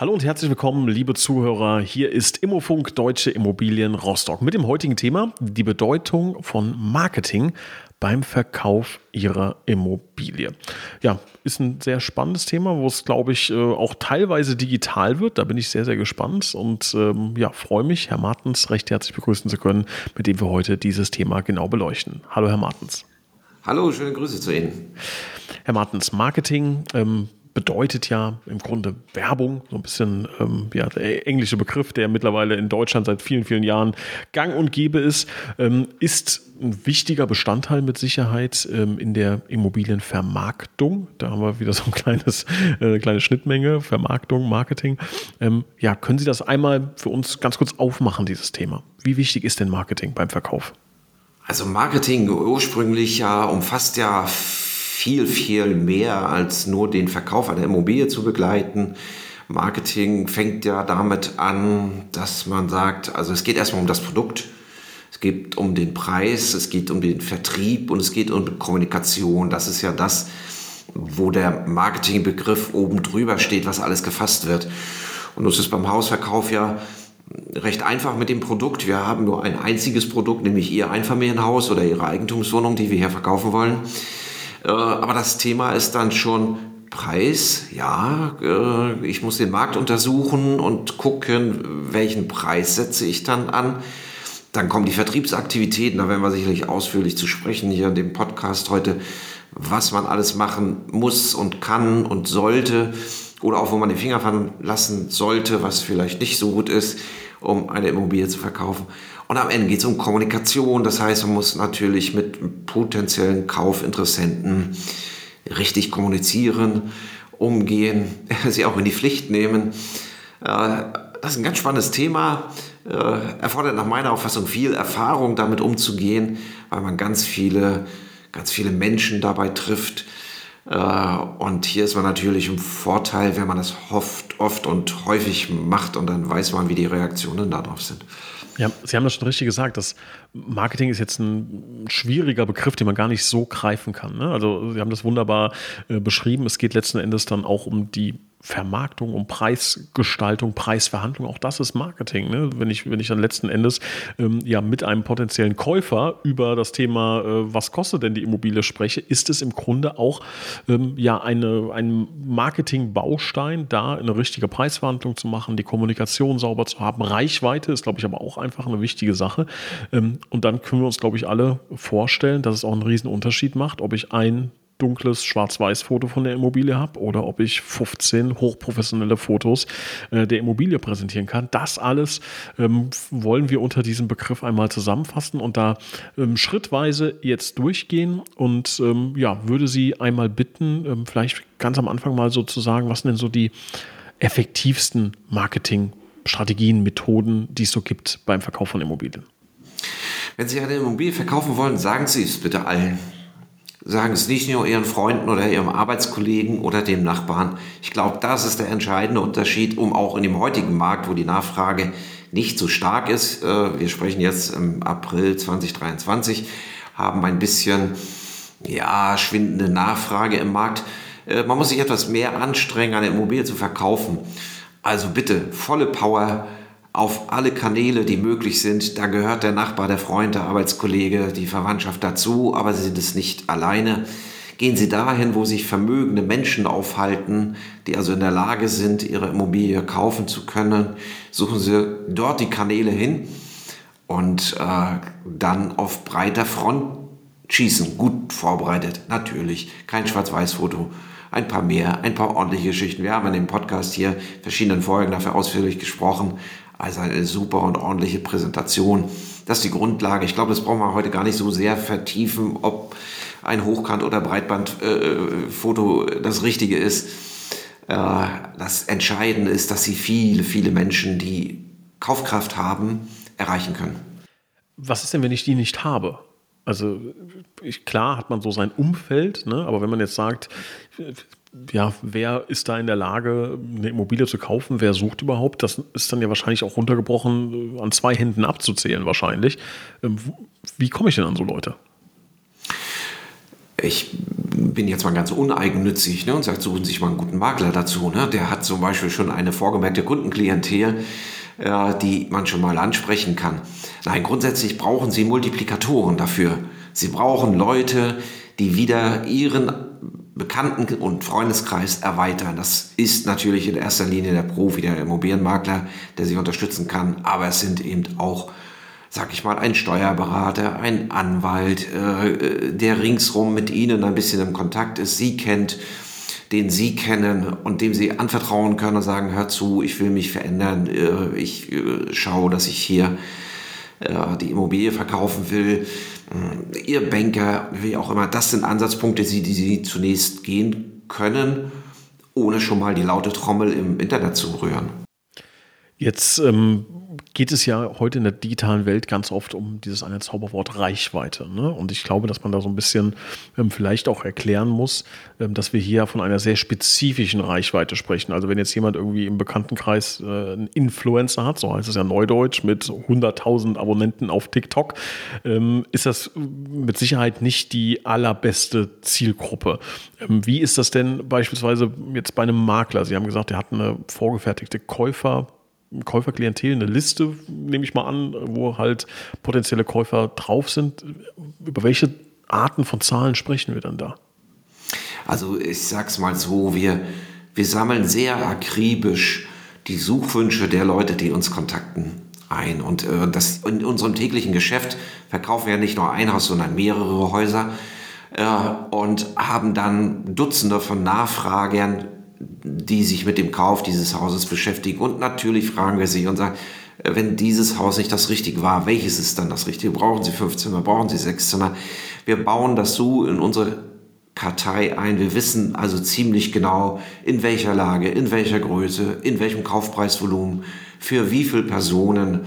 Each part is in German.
Hallo und herzlich willkommen, liebe Zuhörer. Hier ist Immofunk Deutsche Immobilien Rostock mit dem heutigen Thema die Bedeutung von Marketing beim Verkauf ihrer Immobilie. Ja, ist ein sehr spannendes Thema, wo es, glaube ich, äh, auch teilweise digital wird. Da bin ich sehr, sehr gespannt und ähm, ja, freue mich, Herr Martens recht herzlich begrüßen zu können, mit dem wir heute dieses Thema genau beleuchten. Hallo, Herr Martens. Hallo, schöne Grüße zu Ihnen. Herr Martens, Marketing ähm, bedeutet ja im Grunde Werbung, so ein bisschen ähm, ja, der englische Begriff, der mittlerweile in Deutschland seit vielen, vielen Jahren gang und gäbe ist, ähm, ist ein wichtiger Bestandteil mit Sicherheit ähm, in der Immobilienvermarktung. Da haben wir wieder so ein kleines, äh, eine kleine Schnittmenge, Vermarktung, Marketing. Ähm, ja, können Sie das einmal für uns ganz kurz aufmachen, dieses Thema? Wie wichtig ist denn Marketing beim Verkauf? Also Marketing ursprünglich ja umfasst ja viel, viel mehr als nur den Verkauf einer Immobilie zu begleiten. Marketing fängt ja damit an, dass man sagt, also es geht erstmal um das Produkt, es geht um den Preis, es geht um den Vertrieb und es geht um Kommunikation. Das ist ja das, wo der Marketingbegriff oben drüber steht, was alles gefasst wird. Und das ist beim Hausverkauf ja recht einfach mit dem Produkt. Wir haben nur ein einziges Produkt, nämlich Ihr Einfamilienhaus oder Ihre Eigentumswohnung, die wir hier verkaufen wollen. Äh, aber das Thema ist dann schon Preis. Ja, äh, ich muss den Markt untersuchen und gucken, welchen Preis setze ich dann an. Dann kommen die Vertriebsaktivitäten, da werden wir sicherlich ausführlich zu sprechen hier in dem Podcast heute, was man alles machen muss und kann und sollte oder auch wo man den Finger von lassen sollte, was vielleicht nicht so gut ist, um eine Immobilie zu verkaufen. Und am Ende geht es um Kommunikation. Das heißt, man muss natürlich mit potenziellen Kaufinteressenten richtig kommunizieren, umgehen, sie auch in die Pflicht nehmen. Äh, das ist ein ganz spannendes Thema. Äh, erfordert nach meiner Auffassung viel Erfahrung, damit umzugehen, weil man ganz viele, ganz viele Menschen dabei trifft. Äh, und hier ist man natürlich im Vorteil, wenn man das oft, oft und häufig macht und dann weiß man, wie die Reaktionen darauf sind. Ja, Sie haben das schon richtig gesagt. Das Marketing ist jetzt ein schwieriger Begriff, den man gar nicht so greifen kann. Ne? Also Sie haben das wunderbar äh, beschrieben. Es geht letzten Endes dann auch um die Vermarktung, um Preisgestaltung, Preisverhandlung, auch das ist Marketing. Ne? Wenn, ich, wenn ich dann letzten Endes ähm, ja mit einem potenziellen Käufer über das Thema, äh, was kostet denn die Immobilie spreche, ist es im Grunde auch ähm, ja eine, ein Marketing-Baustein, da eine richtige Preisverhandlung zu machen, die Kommunikation sauber zu haben. Reichweite ist, glaube ich, aber auch einfach eine wichtige Sache. Ähm, und dann können wir uns, glaube ich, alle vorstellen, dass es auch einen riesen Unterschied macht, ob ich ein dunkles Schwarz-Weiß-Foto von der Immobilie habe oder ob ich 15 hochprofessionelle Fotos äh, der Immobilie präsentieren kann. Das alles ähm, wollen wir unter diesem Begriff einmal zusammenfassen und da ähm, schrittweise jetzt durchgehen und ähm, ja, würde Sie einmal bitten, ähm, vielleicht ganz am Anfang mal so zu sagen, was sind denn so die effektivsten Marketingstrategien, Methoden, die es so gibt beim Verkauf von Immobilien? Wenn Sie eine Immobilie verkaufen wollen, sagen Sie es bitte allen sagen es nicht nur ihren Freunden oder ihrem Arbeitskollegen oder dem Nachbarn. Ich glaube, das ist der entscheidende Unterschied, um auch in dem heutigen Markt, wo die Nachfrage nicht so stark ist, äh, wir sprechen jetzt im April 2023, haben ein bisschen ja, schwindende Nachfrage im Markt. Äh, man muss sich etwas mehr anstrengen, eine Immobilie zu verkaufen. Also bitte volle Power auf alle Kanäle, die möglich sind. Da gehört der Nachbar, der Freund, der Arbeitskollege, die Verwandtschaft dazu, aber Sie sind es nicht alleine. Gehen Sie dahin, wo sich vermögende Menschen aufhalten, die also in der Lage sind, ihre Immobilie kaufen zu können. Suchen Sie dort die Kanäle hin und äh, dann auf breiter Front schießen. Gut vorbereitet, natürlich. Kein Schwarz-Weiß-Foto. Ein paar mehr, ein paar ordentliche Geschichten. Wir haben in dem Podcast hier verschiedenen Folgen dafür ausführlich gesprochen. Also eine super und ordentliche Präsentation. Das ist die Grundlage. Ich glaube, das brauchen wir heute gar nicht so sehr vertiefen, ob ein Hochkant- oder Breitbandfoto äh, das Richtige ist. Äh, das Entscheidende ist, dass sie viele, viele Menschen, die Kaufkraft haben, erreichen können. Was ist denn, wenn ich die nicht habe? Also ich, klar hat man so sein Umfeld, ne? aber wenn man jetzt sagt, ja, wer ist da in der Lage, eine Immobilie zu kaufen? Wer sucht überhaupt? Das ist dann ja wahrscheinlich auch runtergebrochen äh, an zwei Händen abzuzählen, wahrscheinlich. Ähm, wie komme ich denn an so Leute? Ich bin jetzt mal ganz uneigennützig ne, und sage, suchen Sie sich mal einen guten Makler dazu. Ne? Der hat zum Beispiel schon eine vorgemerkte Kundenklientel, äh, die man schon mal ansprechen kann. Nein, grundsätzlich brauchen Sie Multiplikatoren dafür. Sie brauchen Leute, die wieder ihren Bekannten- und Freundeskreis erweitern. Das ist natürlich in erster Linie der Profi, der Immobilienmakler, der sie unterstützen kann, aber es sind eben auch, sag ich mal, ein Steuerberater, ein Anwalt, äh, der ringsrum mit Ihnen ein bisschen im Kontakt ist, Sie kennt, den Sie kennen und dem Sie anvertrauen können und sagen, hör zu, ich will mich verändern, äh, ich äh, schaue, dass ich hier äh, die Immobilie verkaufen will, Ihr Banker, wie auch immer, das sind Ansatzpunkte, die, die Sie zunächst gehen können, ohne schon mal die laute Trommel im Internet zu rühren. Jetzt ähm, geht es ja heute in der digitalen Welt ganz oft um dieses eine Zauberwort Reichweite. Ne? Und ich glaube, dass man da so ein bisschen ähm, vielleicht auch erklären muss, ähm, dass wir hier von einer sehr spezifischen Reichweite sprechen. Also wenn jetzt jemand irgendwie im Bekanntenkreis äh, einen Influencer hat, so heißt es ja neudeutsch, mit 100.000 Abonnenten auf TikTok, ähm, ist das mit Sicherheit nicht die allerbeste Zielgruppe. Ähm, wie ist das denn beispielsweise jetzt bei einem Makler? Sie haben gesagt, er hat eine vorgefertigte Käufer Käuferklientel eine Liste, nehme ich mal an, wo halt potenzielle Käufer drauf sind. Über welche Arten von Zahlen sprechen wir dann da? Also ich sag's mal so, wir, wir sammeln sehr akribisch die Suchwünsche der Leute, die uns kontakten, ein. Und äh, das in unserem täglichen Geschäft verkaufen wir ja nicht nur ein Haus, sondern mehrere Häuser äh, und haben dann Dutzende von Nachfragern die sich mit dem Kauf dieses Hauses beschäftigen. Und natürlich fragen wir sie und sagen, äh, wenn dieses Haus nicht das Richtige war, welches ist dann das Richtige? Brauchen Sie fünf Zimmer? Brauchen Sie sechs Zimmer? Wir bauen das so in unsere Kartei ein. Wir wissen also ziemlich genau, in welcher Lage, in welcher Größe, in welchem Kaufpreisvolumen, für wie viele Personen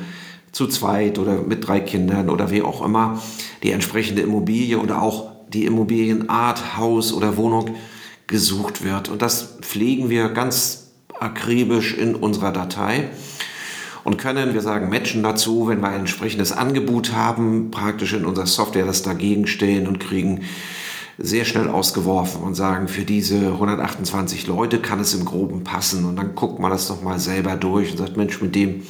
zu zweit oder mit drei Kindern oder wie auch immer die entsprechende Immobilie oder auch die Immobilienart, Haus oder Wohnung gesucht wird. Und das pflegen wir ganz akribisch in unserer Datei und können, wir sagen, matchen dazu, wenn wir ein entsprechendes Angebot haben, praktisch in unserer Software das dagegen stellen und kriegen sehr schnell ausgeworfen und sagen, für diese 128 Leute kann es im Groben passen. Und dann guckt man das nochmal selber durch und sagt, Mensch, mit dem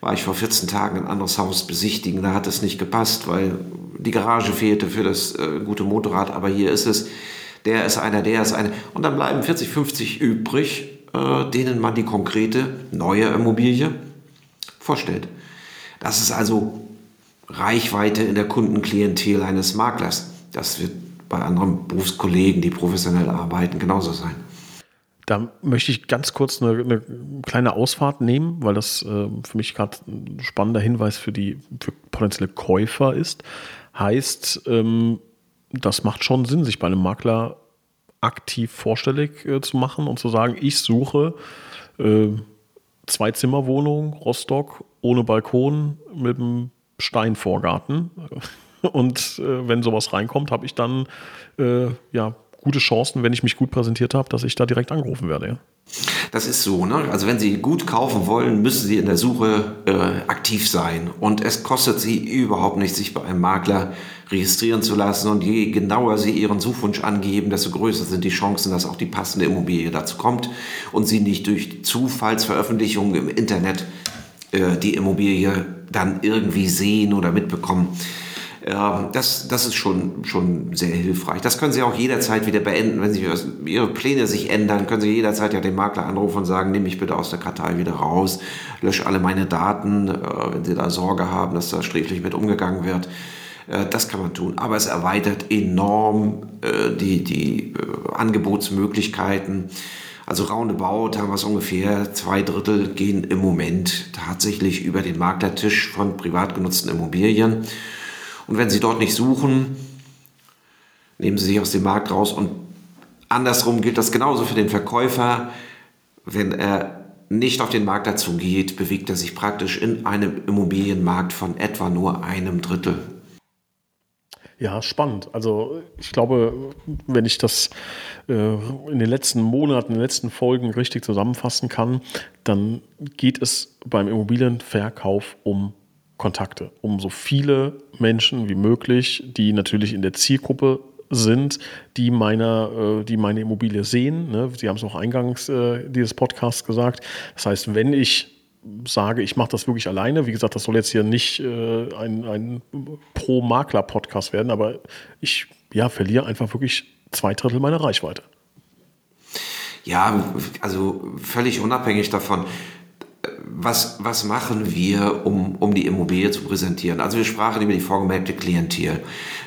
war ich vor 14 Tagen ein anderes Haus besichtigen, da hat es nicht gepasst, weil die Garage fehlte für das äh, gute Motorrad, aber hier ist es der ist einer, der ist einer. Und dann bleiben 40, 50 übrig, äh, denen man die konkrete neue Immobilie vorstellt. Das ist also Reichweite in der Kundenklientel eines Maklers. Das wird bei anderen Berufskollegen, die professionell arbeiten, genauso sein. Da möchte ich ganz kurz eine, eine kleine Ausfahrt nehmen, weil das äh, für mich gerade ein spannender Hinweis für die für potenzielle Käufer ist. Heißt, ähm, das macht schon Sinn, sich bei einem Makler aktiv vorstellig äh, zu machen und zu sagen, ich suche äh, Zwei-Zimmer-Wohnung, Rostock, ohne Balkon, mit einem Steinvorgarten. Und äh, wenn sowas reinkommt, habe ich dann äh, ja, gute Chancen, wenn ich mich gut präsentiert habe, dass ich da direkt angerufen werde. Das ist so, ne? Also wenn Sie gut kaufen wollen, müssen Sie in der Suche äh, aktiv sein. Und es kostet Sie überhaupt nichts, sich bei einem Makler registrieren zu lassen. Und je genauer Sie Ihren Suchwunsch angeben, desto größer sind die Chancen, dass auch die passende Immobilie dazu kommt und Sie nicht durch Zufallsveröffentlichungen im Internet äh, die Immobilie dann irgendwie sehen oder mitbekommen. Ja, das, das ist schon, schon sehr hilfreich. Das können Sie auch jederzeit wieder beenden. Wenn Sie, Ihre Pläne sich ändern, können Sie jederzeit ja den Makler anrufen und sagen, nehme mich bitte aus der Kartei wieder raus, lösche alle meine Daten, äh, wenn Sie da Sorge haben, dass da sträflich mit umgegangen wird. Äh, das kann man tun. Aber es erweitert enorm äh, die, die Angebotsmöglichkeiten. Also roundabout haben wir es ungefähr, zwei Drittel gehen im Moment tatsächlich über den Maklertisch von privat genutzten Immobilien. Und wenn Sie dort nicht suchen, nehmen Sie sich aus dem Markt raus. Und andersrum gilt das genauso für den Verkäufer. Wenn er nicht auf den Markt dazu geht, bewegt er sich praktisch in einem Immobilienmarkt von etwa nur einem Drittel. Ja, spannend. Also ich glaube, wenn ich das äh, in den letzten Monaten, in den letzten Folgen richtig zusammenfassen kann, dann geht es beim Immobilienverkauf um Kontakte, um so viele Menschen wie möglich, die natürlich in der Zielgruppe sind, die, meiner, äh, die meine Immobilie sehen. Ne? Sie haben es auch eingangs äh, dieses Podcasts gesagt. Das heißt, wenn ich sage, ich mache das wirklich alleine. Wie gesagt, das soll jetzt hier nicht äh, ein, ein Pro-Makler-Podcast werden, aber ich ja, verliere einfach wirklich zwei Drittel meiner Reichweite. Ja, also völlig unabhängig davon was, was machen wir, um, um die Immobilie zu präsentieren? Also wir sprachen über die vorgemerkte Klientel.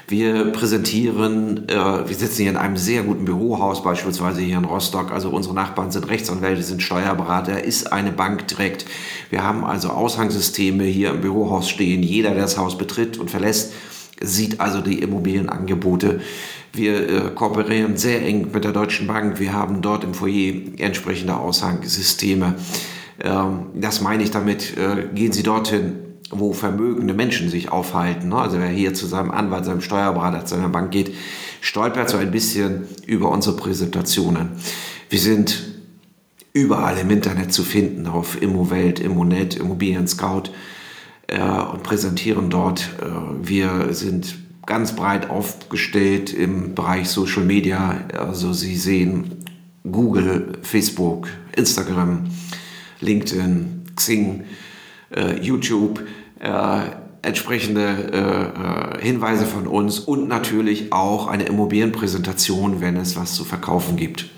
Wir präsentieren, äh, wir sitzen hier in einem sehr guten Bürohaus, beispielsweise hier in Rostock. Also unsere Nachbarn sind Rechtsanwälte, sind Steuerberater, ist eine Bank direkt. Wir haben also Ausgangssysteme hier im Bürohaus stehen. Jeder, der das Haus betritt und verlässt, sieht also die Immobilienangebote. Wir äh, kooperieren sehr eng mit der Deutschen Bank. Wir haben dort im Foyer entsprechende Ausgangssysteme. Ähm, das meine ich damit, äh, gehen Sie dorthin, wo vermögende Menschen sich aufhalten. Ne? Also wer hier zu seinem Anwalt, seinem Steuerberater, zu seiner Bank geht, stolpert so ein bisschen über unsere Präsentationen. Wir sind überall im Internet zu finden, auf Immowelt, Immonet, Immobilien Scout äh, und präsentieren dort. Äh, wir sind ganz breit aufgestellt im Bereich Social Media. Also Sie sehen Google, Facebook, Instagram, LinkedIn, Xing, äh, YouTube, äh, entsprechende äh, Hinweise von uns und natürlich auch eine Immobilienpräsentation, wenn es was zu verkaufen gibt.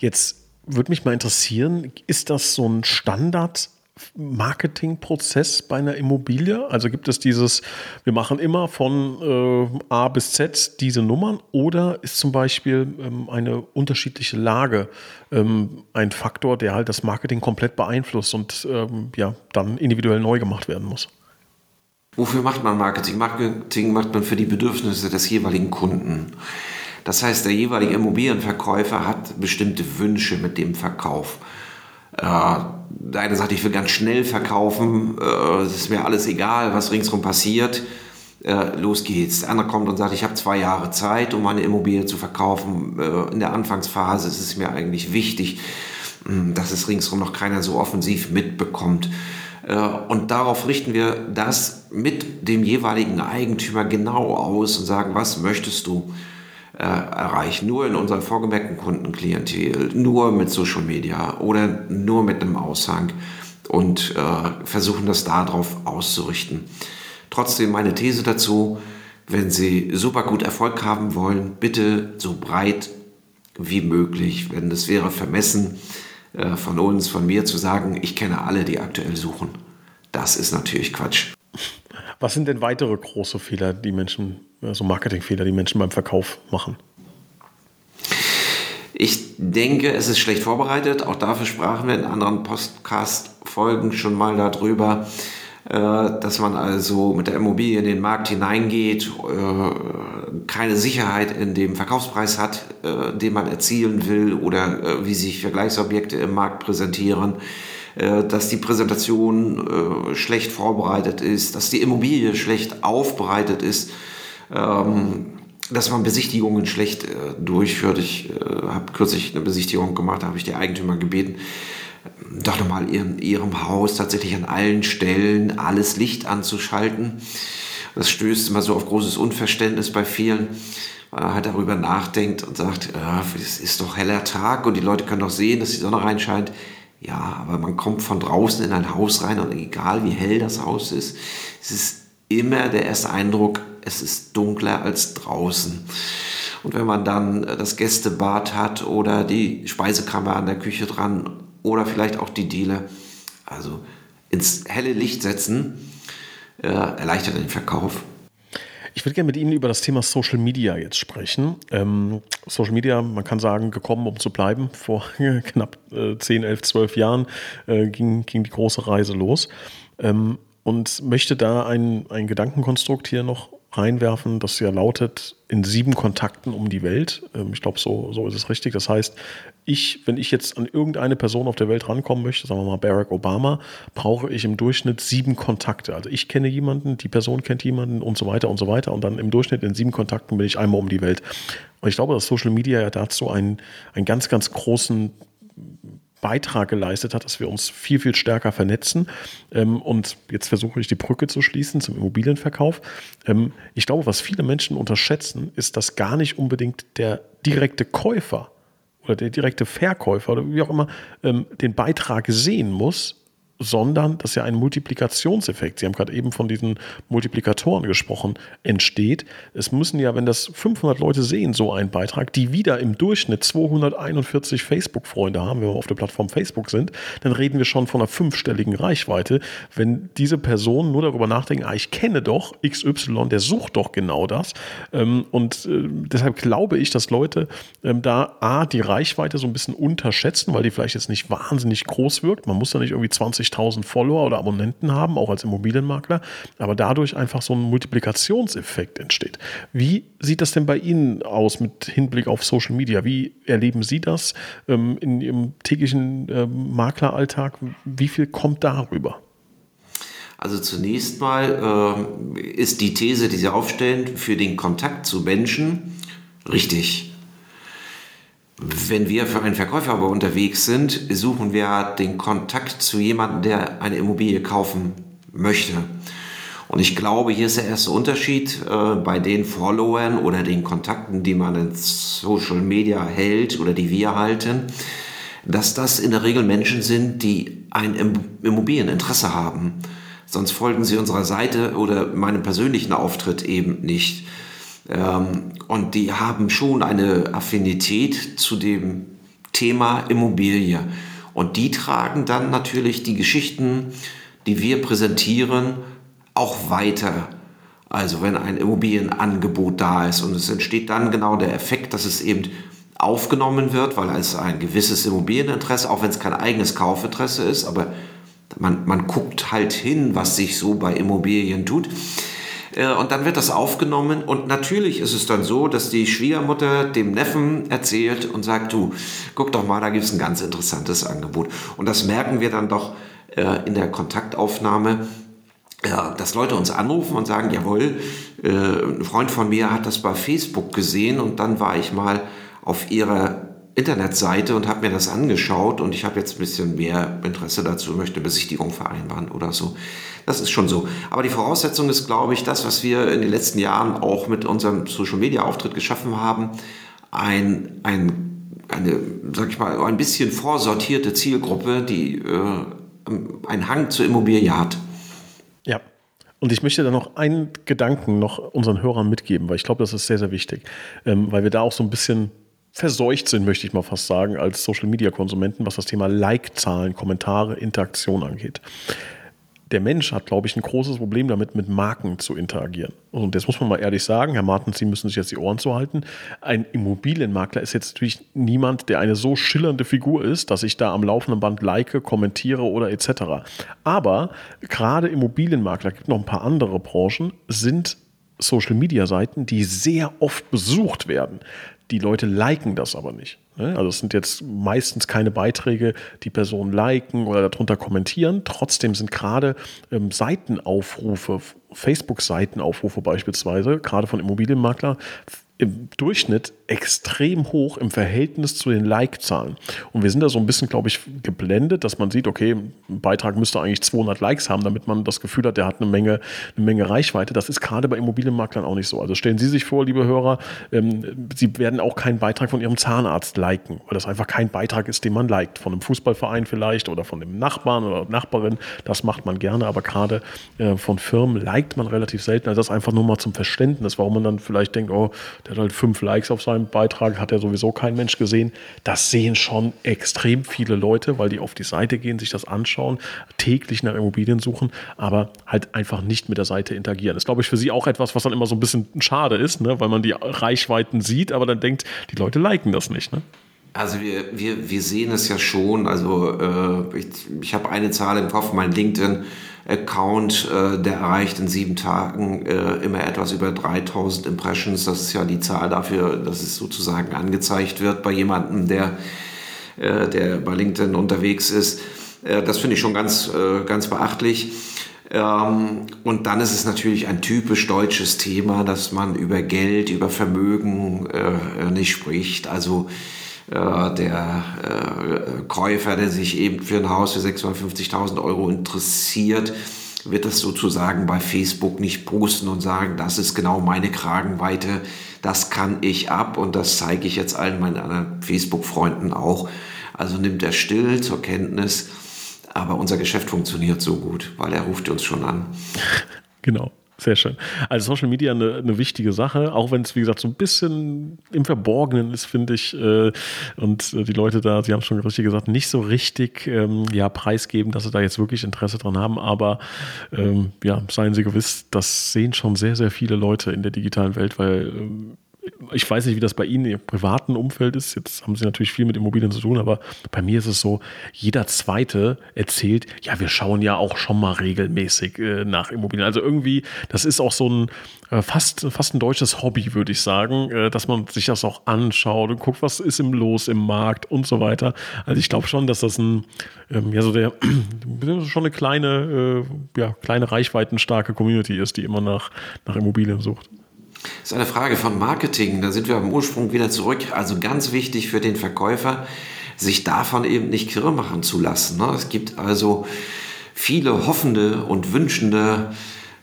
Jetzt würde mich mal interessieren, ist das so ein Standard Marketingprozess bei einer Immobilie? Also gibt es dieses, wir machen immer von äh, A bis Z diese Nummern oder ist zum Beispiel ähm, eine unterschiedliche Lage ähm, ein Faktor, der halt das Marketing komplett beeinflusst und ähm, ja, dann individuell neu gemacht werden muss? Wofür macht man Marketing? Marketing macht man für die Bedürfnisse des jeweiligen Kunden. Das heißt, der jeweilige Immobilienverkäufer hat bestimmte Wünsche mit dem Verkauf. Der eine sagt, ich will ganz schnell verkaufen, äh, es ist mir alles egal, was ringsherum passiert. Äh, los geht's. Der andere kommt und sagt, ich habe zwei Jahre Zeit, um meine Immobilie zu verkaufen. Äh, in der Anfangsphase ist es mir eigentlich wichtig, mh, dass es ringsherum noch keiner so offensiv mitbekommt. Und darauf richten wir das mit dem jeweiligen Eigentümer genau aus und sagen, was möchtest du? Äh, erreichen, nur in unserer vorgemerkten Kundenklientel, nur mit Social Media oder nur mit einem Aushang und äh, versuchen das darauf auszurichten. Trotzdem meine These dazu, wenn Sie super gut Erfolg haben wollen, bitte so breit wie möglich. Wenn es wäre vermessen äh, von uns, von mir zu sagen, ich kenne alle, die aktuell suchen. Das ist natürlich Quatsch. Was sind denn weitere große Fehler, die Menschen, also Marketingfehler, die Menschen beim Verkauf machen? Ich denke, es ist schlecht vorbereitet. Auch dafür sprachen wir in anderen Podcast-Folgen schon mal darüber, äh, dass man also mit der Immobilie in den Markt hineingeht, äh, keine Sicherheit in dem Verkaufspreis hat, äh, den man erzielen will oder wie sich Vergleichsobjekte im Markt präsentieren dass die Präsentation schlecht vorbereitet ist, dass die Immobilie schlecht aufbereitet ist, ähm, dass man Besichtigungen schlecht äh, durchführt. Ich habe kürzlich eine Besichtigung gemacht, da habe ich die Eigentümer gebeten, doch nochmal in ihrem Haus tatsächlich an allen Stellen alles Licht anzuschalten. Das stößt immer so auf großes Unverständnis bei vielen, weil er halt darüber nachdenkt und sagt, ja, es ist doch heller Tag und die Leute können doch sehen, dass die Sonne reinscheint. Ja, aber man kommt von draußen in ein Haus rein und egal wie hell das Haus ist, es ist immer der erste Eindruck, es ist dunkler als draußen. Und wenn man dann äh, das Gästebad hat oder die Speisekammer an der Küche dran oder vielleicht auch die Diele, also ins helle Licht setzen, äh, erleichtert den Verkauf. Ich würde gerne mit Ihnen über das Thema Social Media jetzt sprechen. Ähm, Social Media, man kann sagen, gekommen, um zu bleiben. Vor knapp äh, 10, 11, 12 Jahren äh, ging, ging die große Reise los. Ähm, und möchte da ein, ein Gedankenkonstrukt hier noch reinwerfen, das ja lautet, in sieben Kontakten um die Welt. Ähm, ich glaube, so, so ist es richtig. Das heißt, ich, wenn ich jetzt an irgendeine Person auf der Welt rankommen möchte, sagen wir mal Barack Obama, brauche ich im Durchschnitt sieben Kontakte. Also ich kenne jemanden, die Person kennt jemanden und so weiter und so weiter. Und dann im Durchschnitt in sieben Kontakten bin ich einmal um die Welt. Und ich glaube, dass Social Media ja dazu einen, einen ganz, ganz großen Beitrag geleistet hat, dass wir uns viel, viel stärker vernetzen. Ähm, und jetzt versuche ich die Brücke zu schließen zum Immobilienverkauf. Ähm, ich glaube, was viele Menschen unterschätzen, ist, dass gar nicht unbedingt der direkte Käufer oder der direkte Verkäufer oder wie auch immer ähm, den Beitrag sehen muss, sondern dass ja ein Multiplikationseffekt, Sie haben gerade eben von diesen Multiplikatoren gesprochen, entsteht. Es müssen ja, wenn das 500 Leute sehen, so einen Beitrag, die wieder im Durchschnitt 241 Facebook-Freunde haben, wenn wir auf der Plattform Facebook sind, dann reden wir schon von einer fünfstelligen Reichweite. Wenn diese Personen nur darüber nachdenken, ah, ich kenne doch XY, der sucht doch genau das. Ähm, und äh, deshalb glaube ich, dass Leute ähm, da A, die Reichweite so ein bisschen unterschätzen, weil die vielleicht jetzt nicht wahnsinnig groß wirkt. Man muss da nicht irgendwie 20 50.000 Follower oder Abonnenten haben, auch als Immobilienmakler, aber dadurch einfach so ein Multiplikationseffekt entsteht. Wie sieht das denn bei Ihnen aus mit Hinblick auf Social Media? Wie erleben Sie das ähm, in Ihrem täglichen äh, Makleralltag? Wie viel kommt darüber? Also zunächst mal äh, ist die These, die Sie aufstellen, für den Kontakt zu Menschen richtig. Wenn wir für einen Verkäufer aber unterwegs sind, suchen wir den Kontakt zu jemandem, der eine Immobilie kaufen möchte. Und ich glaube, hier ist der erste Unterschied äh, bei den Followern oder den Kontakten, die man in Social Media hält oder die wir halten, dass das in der Regel Menschen sind, die ein Immobilieninteresse haben. Sonst folgen sie unserer Seite oder meinem persönlichen Auftritt eben nicht. Ähm, und die haben schon eine Affinität zu dem Thema Immobilie. Und die tragen dann natürlich die Geschichten, die wir präsentieren, auch weiter. Also wenn ein Immobilienangebot da ist und es entsteht dann genau der Effekt, dass es eben aufgenommen wird, weil es ein gewisses Immobilieninteresse, auch wenn es kein eigenes Kaufinteresse ist, aber man, man guckt halt hin, was sich so bei Immobilien tut. Äh, und dann wird das aufgenommen und natürlich ist es dann so, dass die Schwiegermutter dem Neffen erzählt und sagt, du, guck doch mal, da gibt es ein ganz interessantes Angebot. Und das merken wir dann doch äh, in der Kontaktaufnahme, dass Leute uns anrufen und sagen, jawohl, äh, ein Freund von mir hat das bei Facebook gesehen und dann war ich mal auf ihrer Internetseite und habe mir das angeschaut und ich habe jetzt ein bisschen mehr Interesse dazu, möchte Besichtigung vereinbaren oder so. Das ist schon so. Aber die Voraussetzung ist, glaube ich, das, was wir in den letzten Jahren auch mit unserem Social-Media-Auftritt geschaffen haben, ein, ein, eine, sag ich mal, ein bisschen vorsortierte Zielgruppe, die äh, einen Hang zur Immobilie hat. Ja, und ich möchte da noch einen Gedanken noch unseren Hörern mitgeben, weil ich glaube, das ist sehr, sehr wichtig, ähm, weil wir da auch so ein bisschen verseucht sind, möchte ich mal fast sagen, als Social-Media-Konsumenten, was das Thema Like-Zahlen, Kommentare, Interaktion angeht. Der Mensch hat, glaube ich, ein großes Problem damit, mit Marken zu interagieren. Und das muss man mal ehrlich sagen, Herr Martens, Sie müssen sich jetzt die Ohren zuhalten. Ein Immobilienmakler ist jetzt natürlich niemand, der eine so schillernde Figur ist, dass ich da am laufenden Band like, kommentiere oder etc. Aber gerade Immobilienmakler, gibt noch ein paar andere Branchen, sind Social-Media-Seiten, die sehr oft besucht werden. Die Leute liken das aber nicht. Ne? Also es sind jetzt meistens keine Beiträge, die Personen liken oder darunter kommentieren. Trotzdem sind gerade ähm, Seitenaufrufe, Facebook-Seitenaufrufe beispielsweise, gerade von Immobilienmaklern, im Durchschnitt extrem hoch im Verhältnis zu den Like-Zahlen. Und wir sind da so ein bisschen, glaube ich, geblendet, dass man sieht, okay, ein Beitrag müsste eigentlich 200 Likes haben, damit man das Gefühl hat, der hat eine Menge, eine Menge Reichweite. Das ist gerade bei Immobilienmaklern auch nicht so. Also stellen Sie sich vor, liebe Hörer, ähm, Sie werden auch keinen Beitrag von Ihrem Zahnarzt liken, weil das einfach kein Beitrag ist, den man liked. Von einem Fußballverein vielleicht oder von dem Nachbarn oder Nachbarin. Das macht man gerne, aber gerade äh, von Firmen liked man relativ selten. Also das einfach nur mal zum Verständnis, warum man dann vielleicht denkt, oh, der hat halt fünf Likes auf seinem meinem Beitrag hat ja sowieso kein Mensch gesehen. Das sehen schon extrem viele Leute, weil die auf die Seite gehen, sich das anschauen, täglich nach Immobilien suchen, aber halt einfach nicht mit der Seite interagieren. Das ist, glaube ich, für sie auch etwas, was dann immer so ein bisschen schade ist, ne? weil man die Reichweiten sieht, aber dann denkt, die Leute liken das nicht. Ne? Also wir, wir, wir sehen es ja schon. Also äh, ich, ich habe eine Zahl im Kopf, mein LinkedIn-Account, äh, der erreicht in sieben Tagen äh, immer etwas über 3000 Impressions. Das ist ja die Zahl dafür, dass es sozusagen angezeigt wird bei jemandem, der, äh, der bei LinkedIn unterwegs ist. Äh, das finde ich schon ganz, äh, ganz beachtlich. Ähm, und dann ist es natürlich ein typisch deutsches Thema, dass man über Geld, über Vermögen nicht spricht. Also der äh, Käufer, der sich eben für ein Haus für 650.000 Euro interessiert, wird das sozusagen bei Facebook nicht posten und sagen, das ist genau meine Kragenweite, das kann ich ab und das zeige ich jetzt allen meinen anderen Facebook-Freunden auch. Also nimmt er still zur Kenntnis, aber unser Geschäft funktioniert so gut, weil er ruft uns schon an. Genau. Sehr schön. Also Social Media eine, eine wichtige Sache, auch wenn es, wie gesagt, so ein bisschen im Verborgenen ist, finde ich. Äh, und äh, die Leute da, Sie haben es schon richtig gesagt, nicht so richtig ähm, ja, preisgeben, dass sie da jetzt wirklich Interesse dran haben. Aber ähm, ja, seien Sie gewiss, das sehen schon sehr, sehr viele Leute in der digitalen Welt, weil ähm, ich weiß nicht, wie das bei Ihnen im privaten Umfeld ist. Jetzt haben Sie natürlich viel mit Immobilien zu tun, aber bei mir ist es so, jeder Zweite erzählt, ja, wir schauen ja auch schon mal regelmäßig äh, nach Immobilien. Also irgendwie, das ist auch so ein äh, fast, fast ein deutsches Hobby, würde ich sagen, äh, dass man sich das auch anschaut und guckt, was ist im Los im Markt und so weiter. Also ich glaube schon, dass das ein, ähm, ja, so der, schon eine kleine, äh, ja, kleine reichweitenstarke Community ist, die immer nach, nach Immobilien sucht. Das ist eine Frage von Marketing. Da sind wir am Ursprung wieder zurück. Also ganz wichtig für den Verkäufer, sich davon eben nicht kirre machen zu lassen. Ne? Es gibt also viele Hoffende und Wünschende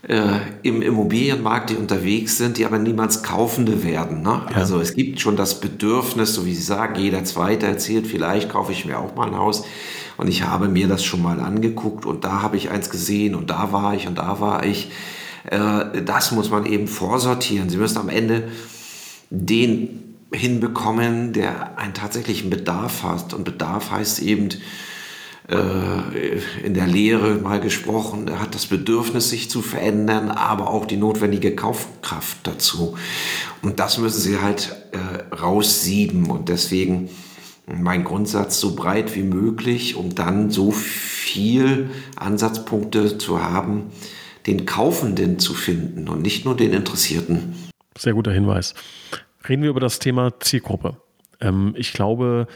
äh, im Immobilienmarkt, die unterwegs sind, die aber niemals Kaufende werden. Ne? Ja. Also es gibt schon das Bedürfnis, so wie Sie sagen, jeder Zweite erzählt, vielleicht kaufe ich mir auch mal ein Haus. Und ich habe mir das schon mal angeguckt und da habe ich eins gesehen und da war ich und da war ich. Äh, das muss man eben vorsortieren. Sie müssen am Ende den hinbekommen, der einen tatsächlichen Bedarf hat. Und Bedarf heißt eben, äh, in der Lehre mal gesprochen, er hat das Bedürfnis, sich zu verändern, aber auch die notwendige Kaufkraft dazu. Und das müssen sie halt äh, raussieben. Und deswegen mein Grundsatz so breit wie möglich, um dann so viel Ansatzpunkte zu haben, den Kaufenden zu finden und nicht nur den Interessierten. Sehr guter Hinweis. Reden wir über das Thema Zielgruppe. Ähm, ich glaube,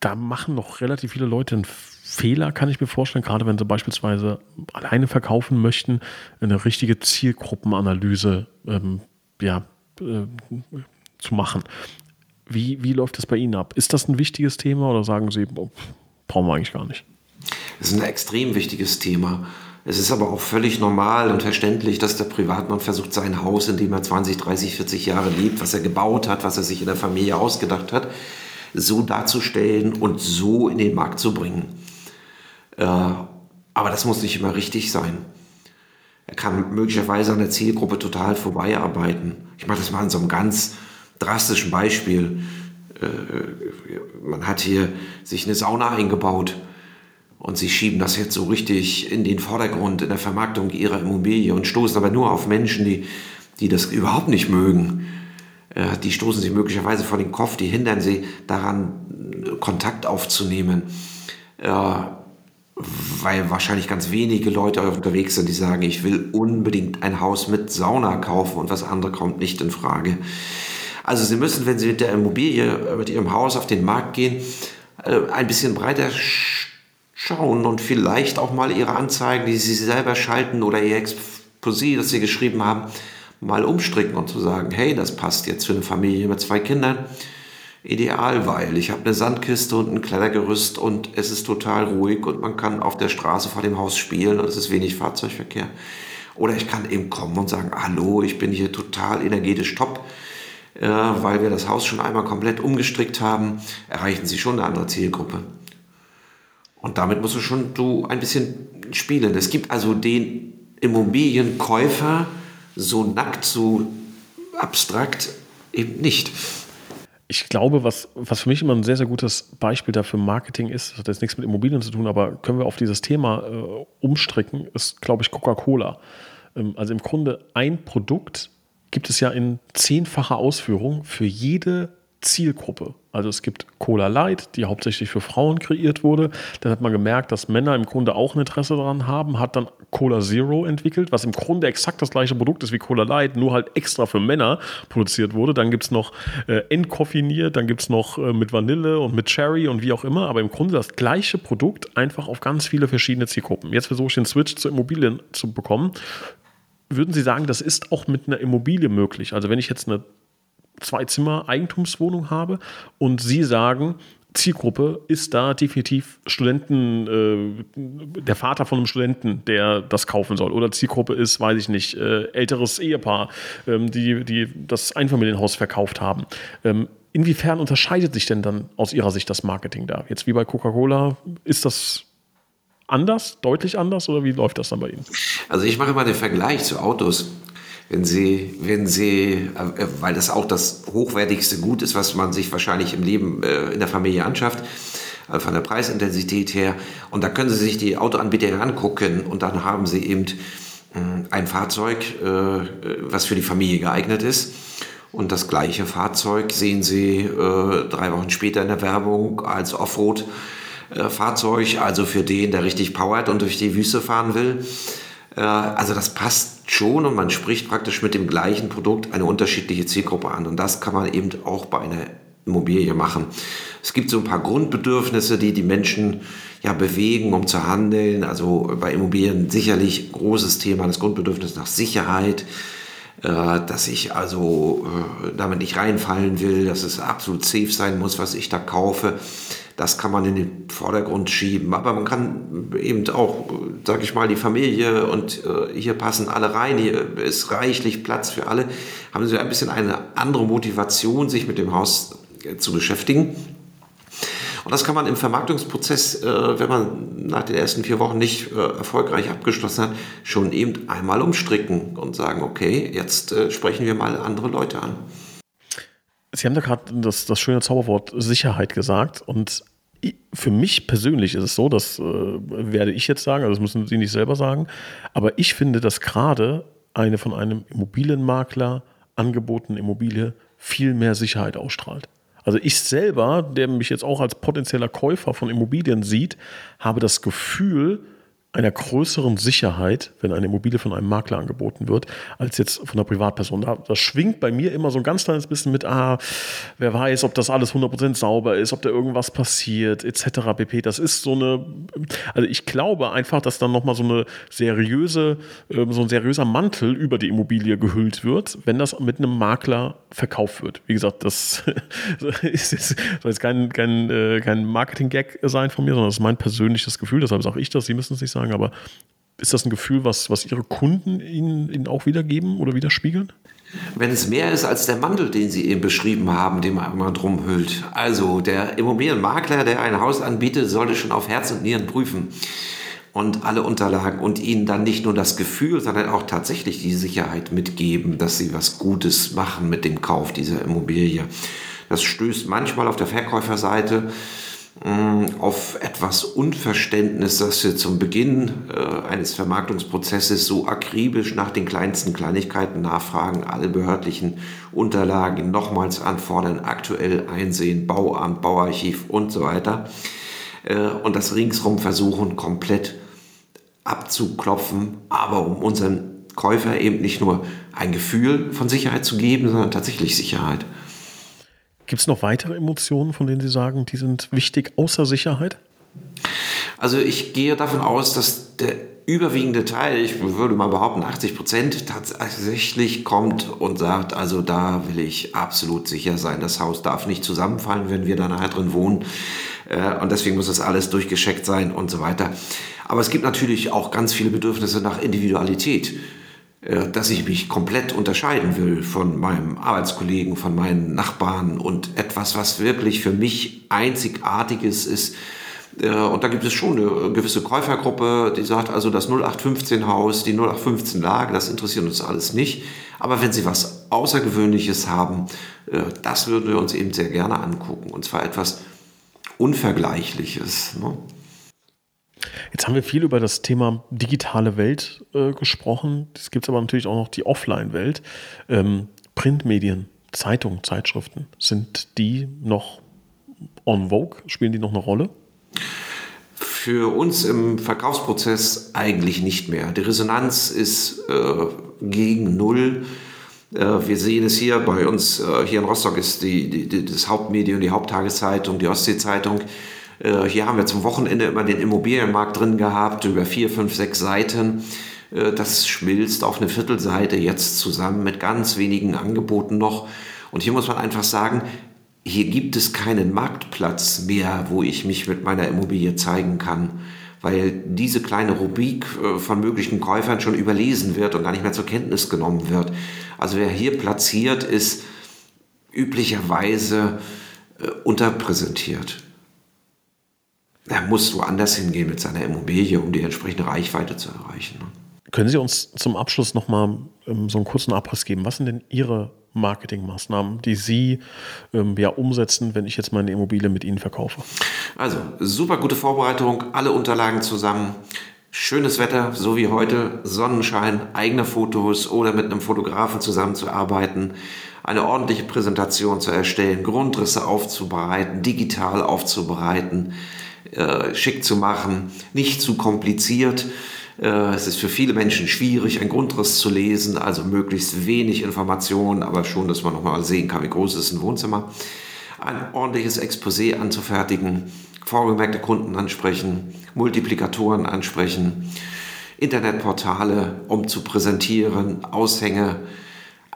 da machen noch relativ viele Leute einen Fehler, kann ich mir vorstellen, gerade wenn sie beispielsweise alleine verkaufen möchten, eine richtige Zielgruppenanalyse ähm, ja, äh, zu machen. Wie, wie läuft das bei Ihnen ab? Ist das ein wichtiges Thema oder sagen Sie, oh, brauchen wir eigentlich gar nicht? Das ist ein extrem wichtiges Thema. Es ist aber auch völlig normal und verständlich, dass der Privatmann versucht, sein Haus, in dem er 20, 30, 40 Jahre lebt, was er gebaut hat, was er sich in der Familie ausgedacht hat, so darzustellen und so in den Markt zu bringen. Äh, aber das muss nicht immer richtig sein. Er kann möglicherweise an der Zielgruppe total vorbeiarbeiten. Ich mache das mal in so einem ganz drastischen Beispiel. Äh, man hat hier sich eine Sauna eingebaut und sie schieben das jetzt so richtig in den Vordergrund in der Vermarktung ihrer Immobilie und stoßen aber nur auf Menschen, die, die das überhaupt nicht mögen. Äh, die stoßen sie möglicherweise vor den Kopf, die hindern sie daran, Kontakt aufzunehmen. Äh, weil wahrscheinlich ganz wenige Leute unterwegs sind, die sagen, ich will unbedingt ein Haus mit Sauna kaufen und was andere kommt nicht in Frage. Also Sie müssen, wenn Sie mit der Immobilie, mit Ihrem Haus auf den Markt gehen, äh, ein bisschen breiter schauen und vielleicht auch mal ihre Anzeigen, die sie selber schalten oder ihr Exposé, das sie geschrieben haben, mal umstricken und zu sagen, hey, das passt jetzt für eine Familie mit zwei Kindern. Ideal, weil ich habe eine Sandkiste und ein Klettergerüst und es ist total ruhig und man kann auf der Straße vor dem Haus spielen und es ist wenig Fahrzeugverkehr. Oder ich kann eben kommen und sagen, hallo, ich bin hier total energetisch top, äh, weil wir das Haus schon einmal komplett umgestrickt haben, erreichen Sie schon eine andere Zielgruppe. Und damit musst du schon du ein bisschen spielen. Es gibt also den Immobilienkäufer so nackt, so abstrakt eben nicht. Ich glaube, was, was für mich immer ein sehr, sehr gutes Beispiel dafür Marketing ist, das hat jetzt nichts mit Immobilien zu tun, aber können wir auf dieses Thema äh, umstricken, ist, glaube ich, Coca-Cola. Ähm, also im Grunde ein Produkt gibt es ja in zehnfacher Ausführung für jede Zielgruppe. Also es gibt Cola Light, die hauptsächlich für Frauen kreiert wurde. Dann hat man gemerkt, dass Männer im Grunde auch ein Interesse daran haben, hat dann Cola Zero entwickelt, was im Grunde exakt das gleiche Produkt ist wie Cola Light, nur halt extra für Männer produziert wurde. Dann gibt es noch äh, entkoffiniert, dann gibt es noch äh, mit Vanille und mit Cherry und wie auch immer, aber im Grunde das gleiche Produkt, einfach auf ganz viele verschiedene Zielgruppen. Jetzt versuche ich den Switch zu Immobilien zu bekommen. Würden Sie sagen, das ist auch mit einer Immobilie möglich? Also wenn ich jetzt eine Zwei-Zimmer-Eigentumswohnung habe und Sie sagen, Zielgruppe ist da definitiv Studenten, äh, der Vater von einem Studenten, der das kaufen soll. Oder Zielgruppe ist, weiß ich nicht, äh, älteres Ehepaar, ähm, die, die das Einfamilienhaus verkauft haben. Ähm, inwiefern unterscheidet sich denn dann aus Ihrer Sicht das Marketing da? Jetzt wie bei Coca-Cola, ist das anders, deutlich anders oder wie läuft das dann bei Ihnen? Also ich mache mal den Vergleich zu Autos wenn Sie, wenn Sie, äh, weil das auch das hochwertigste Gut ist, was man sich wahrscheinlich im Leben äh, in der Familie anschafft, äh, von der Preisintensität her. Und da können Sie sich die Autoanbieter angucken und dann haben Sie eben ein Fahrzeug, was für die Familie geeignet ist. Und das gleiche Fahrzeug sehen Sie drei Wochen später in der Werbung als Offroad-Fahrzeug, also für den, der richtig powert und durch die Wüste fahren will. Also das passt schon und man spricht praktisch mit dem gleichen Produkt eine unterschiedliche Zielgruppe an. Und das kann man eben auch bei einer Immobilie machen. Es gibt so ein paar Grundbedürfnisse, die die Menschen ja bewegen, um zu handeln. Also bei Immobilien sicherlich großes Thema, das Grundbedürfnis nach Sicherheit, äh, dass ich also äh, damit nicht reinfallen will, dass es absolut safe sein muss, was ich da kaufe. Das kann man in den Vordergrund schieben. Aber man kann eben auch, sag ich mal, die Familie und äh, hier passen alle rein, hier ist reichlich Platz für alle. Haben Sie ein bisschen eine andere Motivation, sich mit dem Haus äh, zu beschäftigen. Und das kann man im Vermarktungsprozess, äh, wenn man nach den ersten vier Wochen nicht äh, erfolgreich abgeschlossen hat, schon eben einmal umstricken und sagen, okay, jetzt äh, sprechen wir mal andere Leute an. Sie haben da gerade das, das schöne Zauberwort Sicherheit gesagt und für mich persönlich ist es so, das äh, werde ich jetzt sagen, also das müssen Sie nicht selber sagen, aber ich finde, dass gerade eine von einem Immobilienmakler angebotene Immobilie viel mehr Sicherheit ausstrahlt. Also ich selber, der mich jetzt auch als potenzieller Käufer von Immobilien sieht, habe das Gefühl, einer größeren Sicherheit, wenn eine Immobilie von einem Makler angeboten wird, als jetzt von einer Privatperson. Da, das schwingt bei mir immer so ein ganz kleines bisschen mit, ah, wer weiß, ob das alles 100% sauber ist, ob da irgendwas passiert, etc. pp. Das ist so eine, also ich glaube einfach, dass dann nochmal so eine seriöse, ähm, so ein seriöser Mantel über die Immobilie gehüllt wird, wenn das mit einem Makler verkauft wird. Wie gesagt, das ist jetzt, soll jetzt kein, kein, äh, kein Marketing-Gag sein von mir, sondern das ist mein persönliches Gefühl, deshalb sage ich das, Sie müssen es nicht sagen sagen, aber ist das ein Gefühl, was, was Ihre Kunden Ihnen, Ihnen auch wiedergeben oder widerspiegeln? Wenn es mehr ist als der Mantel, den Sie eben beschrieben haben, den man immer drum hüllt. Also der Immobilienmakler, der ein Haus anbietet, sollte schon auf Herz und Nieren prüfen und alle Unterlagen und Ihnen dann nicht nur das Gefühl, sondern auch tatsächlich die Sicherheit mitgeben, dass Sie was Gutes machen mit dem Kauf dieser Immobilie. Das stößt manchmal auf der Verkäuferseite Mm, auf etwas Unverständnis, dass wir zum Beginn äh, eines Vermarktungsprozesses so akribisch nach den kleinsten Kleinigkeiten nachfragen, alle behördlichen Unterlagen nochmals anfordern, aktuell einsehen, Bauamt, Bauarchiv und so weiter. Äh, und das ringsrum versuchen komplett abzuklopfen, aber um unseren Käufer eben nicht nur ein Gefühl von Sicherheit zu geben, sondern tatsächlich Sicherheit. Gibt es noch weitere Emotionen, von denen Sie sagen, die sind wichtig, außer Sicherheit? Also ich gehe davon aus, dass der überwiegende Teil, ich würde mal behaupten 80 Prozent, tatsächlich kommt und sagt, also da will ich absolut sicher sein, das Haus darf nicht zusammenfallen, wenn wir da nachher drin wohnen. Äh, und deswegen muss das alles durchgescheckt sein und so weiter. Aber es gibt natürlich auch ganz viele Bedürfnisse nach Individualität. Äh, dass ich mich komplett unterscheiden will von meinem Arbeitskollegen, von meinen Nachbarn und etwas, was wirklich für mich einzigartiges ist. Äh, und da gibt es schon eine gewisse Käufergruppe, die sagt, also das 0815 Haus, die 0815 Lage, das interessiert uns alles nicht. Aber wenn Sie was Außergewöhnliches haben, äh, das würden wir uns eben sehr gerne angucken. Und zwar etwas Unvergleichliches. Ne? Jetzt haben wir viel über das Thema digitale Welt äh, gesprochen. Es gibt aber natürlich auch noch die Offline-Welt. Ähm, Printmedien, Zeitungen, Zeitschriften, sind die noch on vogue? Spielen die noch eine Rolle? Für uns im Verkaufsprozess eigentlich nicht mehr. Die Resonanz ist äh, gegen Null. Äh, wir sehen es hier bei uns, äh, hier in Rostock ist die, die, das Hauptmedium, die Haupttageszeitung, die Ostsee-Zeitung. Hier haben wir zum Wochenende immer den Immobilienmarkt drin gehabt, über vier, fünf, sechs Seiten. Das schmilzt auf eine Viertelseite jetzt zusammen mit ganz wenigen Angeboten noch. Und hier muss man einfach sagen, hier gibt es keinen Marktplatz mehr, wo ich mich mit meiner Immobilie zeigen kann weil diese kleine Rubrik äh, von möglichen Käufern schon überlesen wird und gar nicht mehr zur Kenntnis genommen wird. Also wer hier platziert, ist üblicherweise äh, unterpräsentiert. Er muss woanders hingehen mit seiner Immobilie, um die entsprechende Reichweite zu erreichen. Ne? Können Sie uns zum Abschluss nochmal ähm, so einen kurzen Abriss geben? Was sind denn Ihre Marketingmaßnahmen, die Sie ähm, ja umsetzen, wenn ich jetzt meine Immobilie mit Ihnen verkaufe? Also, super gute Vorbereitung, alle Unterlagen zusammen. Schönes Wetter, so wie heute, Sonnenschein, eigene Fotos oder mit einem Fotografen zusammenzuarbeiten, eine ordentliche Präsentation zu erstellen, Grundrisse aufzubereiten, digital aufzubereiten, äh, schick zu machen, nicht zu kompliziert äh, es ist für viele Menschen schwierig, einen Grundriss zu lesen, also möglichst wenig Informationen, aber schon, dass man nochmal sehen kann, wie groß ist ein Wohnzimmer. Ein ordentliches Exposé anzufertigen, vorgemerkte Kunden ansprechen, Multiplikatoren ansprechen, Internetportale um zu präsentieren, Aushänge,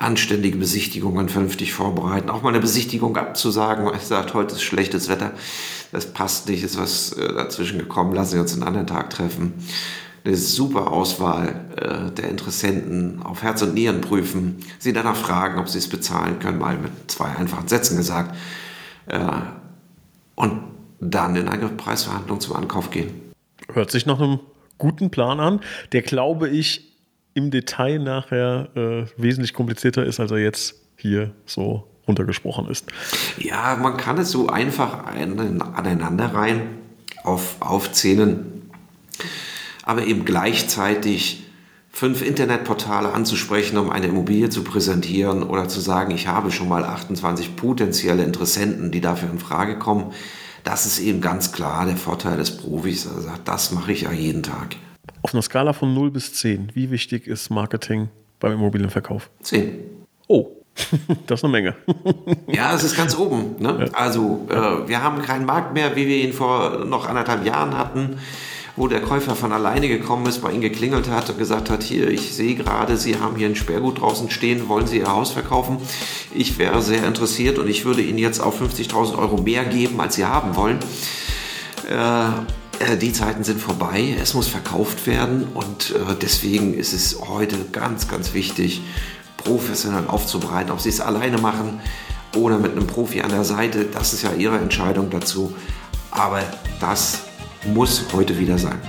anständige Besichtigungen vernünftig vorbereiten, auch mal eine Besichtigung abzusagen, weil ich sagt, heute ist schlechtes Wetter, das passt nicht, ist was äh, dazwischen gekommen, lassen Sie uns einen anderen Tag treffen. Eine super Auswahl äh, der Interessenten auf Herz und Nieren prüfen, sie danach fragen, ob sie es bezahlen können, mal mit zwei einfachen Sätzen gesagt. Äh, und dann in eine Preisverhandlung zum Ankauf gehen. Hört sich nach einem guten Plan an, der glaube ich im Detail nachher äh, wesentlich komplizierter ist, als er jetzt hier so runtergesprochen ist. Ja, man kann es so einfach aneinander rein auf, aufzählen aber eben gleichzeitig fünf Internetportale anzusprechen, um eine Immobilie zu präsentieren oder zu sagen, ich habe schon mal 28 potenzielle Interessenten, die dafür in Frage kommen. Das ist eben ganz klar der Vorteil des Profis. Er sagt, das mache ich ja jeden Tag. Auf einer Skala von 0 bis 10, wie wichtig ist Marketing beim Immobilienverkauf? 10. Oh, das ist eine Menge. ja, es ist ganz oben. Ne? Ja. Also, äh, wir haben keinen Markt mehr, wie wir ihn vor noch anderthalb Jahren hatten wo der Käufer von alleine gekommen ist, bei ihm geklingelt hat und gesagt hat, hier, ich sehe gerade, Sie haben hier ein Sperrgut draußen stehen, wollen Sie Ihr Haus verkaufen? Ich wäre sehr interessiert und ich würde Ihnen jetzt auch 50.000 Euro mehr geben, als Sie haben wollen. Äh, äh, die Zeiten sind vorbei, es muss verkauft werden und äh, deswegen ist es heute ganz, ganz wichtig, professionell aufzubereiten. Ob Sie es alleine machen oder mit einem Profi an der Seite, das ist ja Ihre Entscheidung dazu. Aber das muss heute wieder sein.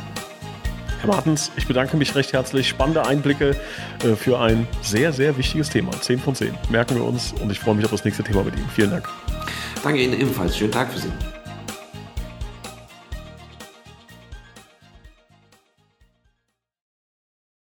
Herr Martens, ich bedanke mich recht herzlich. Spannende Einblicke äh, für ein sehr, sehr wichtiges Thema. 10 von 10. Merken wir uns und ich freue mich auf das nächste Thema mit Ihnen. Vielen Dank. Danke Ihnen ebenfalls. Schönen Tag für Sie.